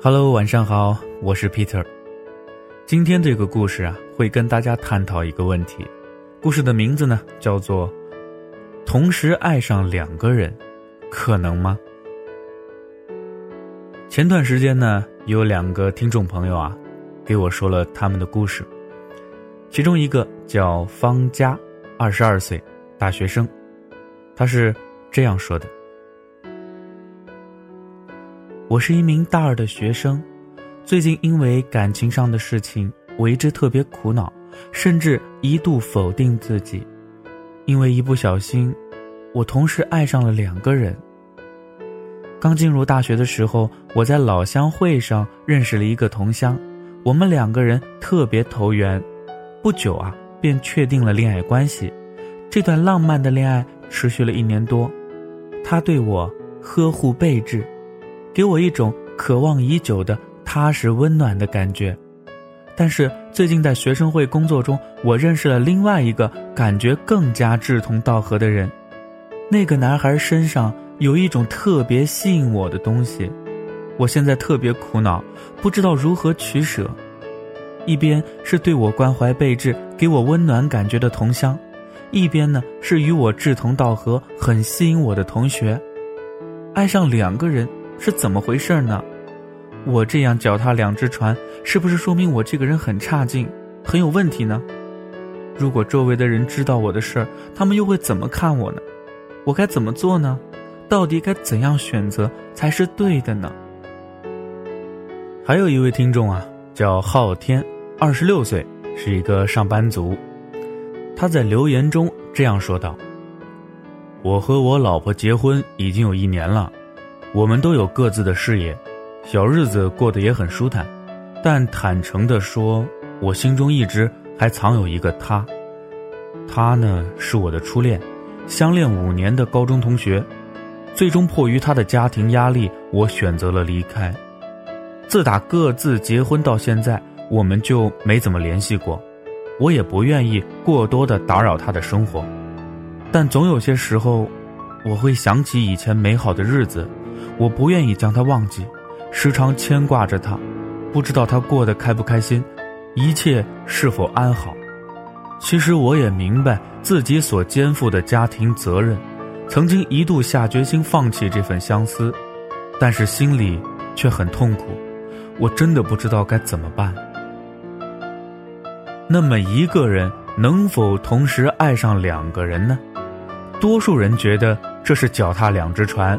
Hello，晚上好，我是 Peter。今天这个故事啊，会跟大家探讨一个问题。故事的名字呢，叫做“同时爱上两个人，可能吗？”前段时间呢，有两个听众朋友啊，给我说了他们的故事。其中一个叫方佳，二十二岁，大学生，他是这样说的。我是一名大二的学生，最近因为感情上的事情我一直特别苦恼，甚至一度否定自己，因为一不小心，我同时爱上了两个人。刚进入大学的时候，我在老乡会上认识了一个同乡，我们两个人特别投缘，不久啊便确定了恋爱关系。这段浪漫的恋爱持续了一年多，他对我呵护备至。给我一种渴望已久的踏实温暖的感觉，但是最近在学生会工作中，我认识了另外一个感觉更加志同道合的人。那个男孩身上有一种特别吸引我的东西，我现在特别苦恼，不知道如何取舍。一边是对我关怀备至、给我温暖感觉的同乡，一边呢是与我志同道合、很吸引我的同学，爱上两个人。是怎么回事呢？我这样脚踏两只船，是不是说明我这个人很差劲，很有问题呢？如果周围的人知道我的事儿，他们又会怎么看我呢？我该怎么做呢？到底该怎样选择才是对的呢？还有一位听众啊，叫昊天，二十六岁，是一个上班族。他在留言中这样说道：“我和我老婆结婚已经有一年了。”我们都有各自的事业，小日子过得也很舒坦，但坦诚地说，我心中一直还藏有一个他。他呢，是我的初恋，相恋五年的高中同学，最终迫于他的家庭压力，我选择了离开。自打各自结婚到现在，我们就没怎么联系过，我也不愿意过多的打扰他的生活，但总有些时候，我会想起以前美好的日子。我不愿意将他忘记，时常牵挂着他，不知道他过得开不开心，一切是否安好。其实我也明白自己所肩负的家庭责任，曾经一度下决心放弃这份相思，但是心里却很痛苦。我真的不知道该怎么办。那么一个人能否同时爱上两个人呢？多数人觉得这是脚踏两只船。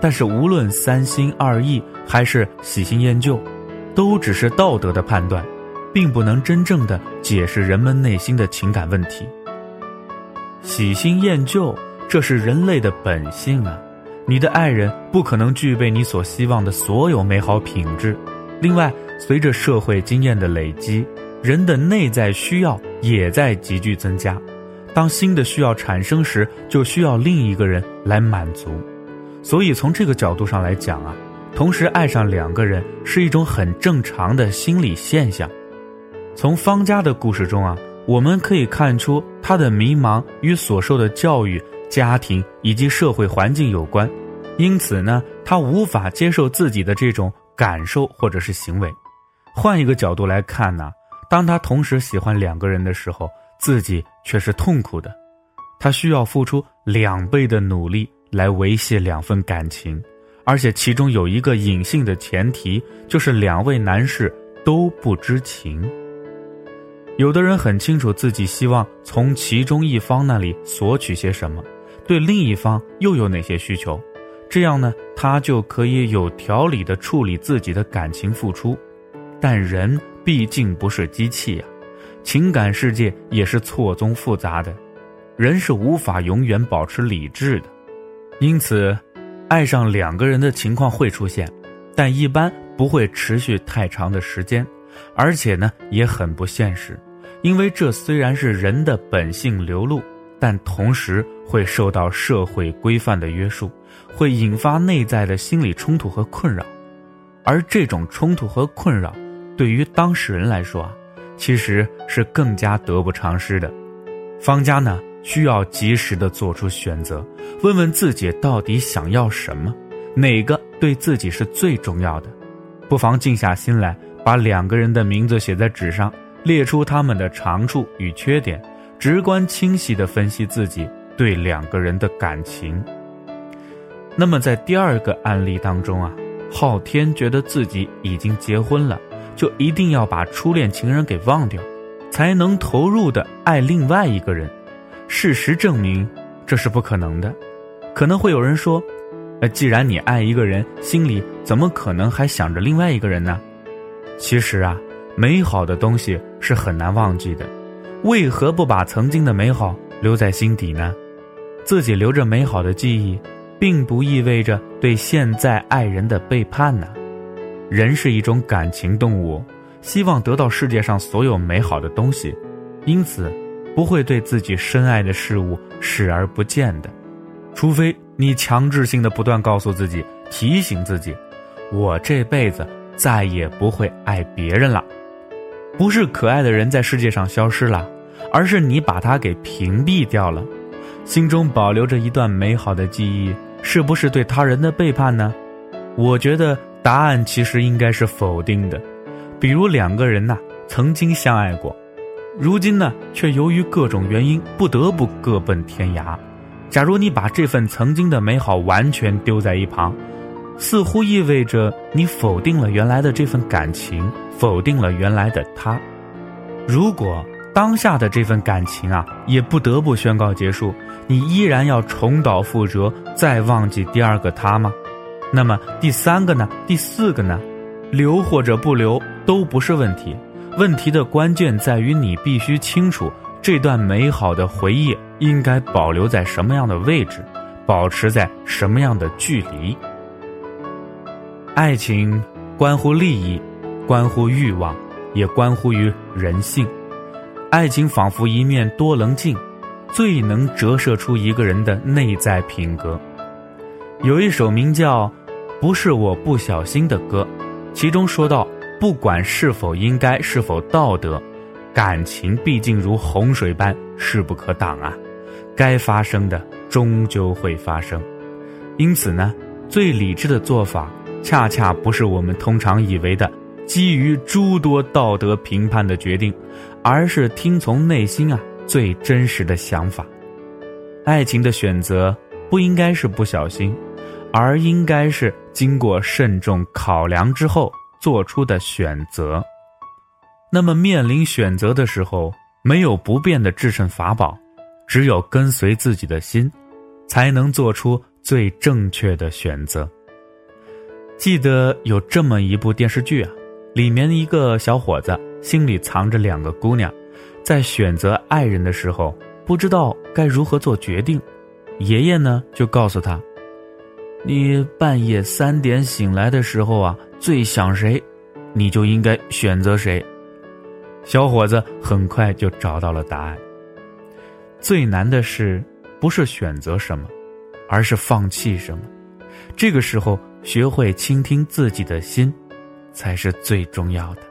但是无论三心二意还是喜新厌旧，都只是道德的判断，并不能真正的解释人们内心的情感问题。喜新厌旧，这是人类的本性啊！你的爱人不可能具备你所希望的所有美好品质。另外，随着社会经验的累积，人的内在需要也在急剧增加。当新的需要产生时，就需要另一个人来满足。所以从这个角度上来讲啊，同时爱上两个人是一种很正常的心理现象。从方家的故事中啊，我们可以看出他的迷茫与所受的教育、家庭以及社会环境有关，因此呢，他无法接受自己的这种感受或者是行为。换一个角度来看呢，当他同时喜欢两个人的时候，自己却是痛苦的，他需要付出两倍的努力。来维系两份感情，而且其中有一个隐性的前提，就是两位男士都不知情。有的人很清楚自己希望从其中一方那里索取些什么，对另一方又有哪些需求，这样呢，他就可以有条理的处理自己的感情付出。但人毕竟不是机器呀，情感世界也是错综复杂的，人是无法永远保持理智的。因此，爱上两个人的情况会出现，但一般不会持续太长的时间，而且呢也很不现实，因为这虽然是人的本性流露，但同时会受到社会规范的约束，会引发内在的心理冲突和困扰，而这种冲突和困扰，对于当事人来说啊，其实是更加得不偿失的。方家呢？需要及时的做出选择，问问自己到底想要什么，哪个对自己是最重要的。不妨静下心来，把两个人的名字写在纸上，列出他们的长处与缺点，直观清晰地分析自己对两个人的感情。那么在第二个案例当中啊，昊天觉得自己已经结婚了，就一定要把初恋情人给忘掉，才能投入的爱另外一个人。事实证明，这是不可能的。可能会有人说。呃，既然你爱一个人，心里怎么可能还想着另外一个人呢？其实啊，美好的东西是很难忘记的，为何不把曾经的美好留在心底呢？自己留着美好的记忆，并不意味着对现在爱人的背叛呢。人是一种感情动物，希望得到世界上所有美好的东西，因此不会对自己深爱的事物视而不见的，除非。你强制性的不断告诉自己，提醒自己，我这辈子再也不会爱别人了。不是可爱的人在世界上消失了，而是你把他给屏蔽掉了。心中保留着一段美好的记忆，是不是对他人的背叛呢？我觉得答案其实应该是否定的。比如两个人呐，曾经相爱过，如今呢，却由于各种原因不得不各奔天涯。假如你把这份曾经的美好完全丢在一旁，似乎意味着你否定了原来的这份感情，否定了原来的他。如果当下的这份感情啊，也不得不宣告结束，你依然要重蹈覆辙，再忘记第二个他吗？那么第三个呢？第四个呢？留或者不留都不是问题，问题的关键在于你必须清楚。这段美好的回忆应该保留在什么样的位置，保持在什么样的距离？爱情关乎利益，关乎欲望，也关乎于人性。爱情仿佛一面多棱镜，最能折射出一个人的内在品格。有一首名叫《不是我不小心》的歌，其中说到：不管是否应该，是否道德。感情毕竟如洪水般势不可挡啊，该发生的终究会发生。因此呢，最理智的做法，恰恰不是我们通常以为的基于诸多道德评判的决定，而是听从内心啊最真实的想法。爱情的选择不应该是不小心，而应该是经过慎重考量之后做出的选择。那么，面临选择的时候，没有不变的制胜法宝，只有跟随自己的心，才能做出最正确的选择。记得有这么一部电视剧啊，里面一个小伙子心里藏着两个姑娘，在选择爱人的时候，不知道该如何做决定。爷爷呢，就告诉他：“你半夜三点醒来的时候啊，最想谁，你就应该选择谁。”小伙子很快就找到了答案。最难的是，不是选择什么，而是放弃什么。这个时候，学会倾听自己的心，才是最重要的。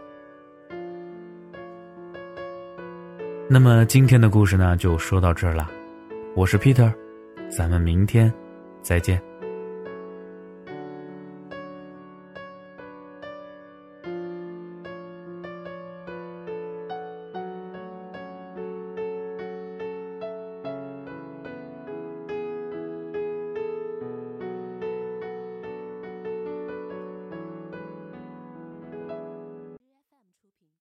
那么，今天的故事呢，就说到这儿了。我是 Peter，咱们明天再见。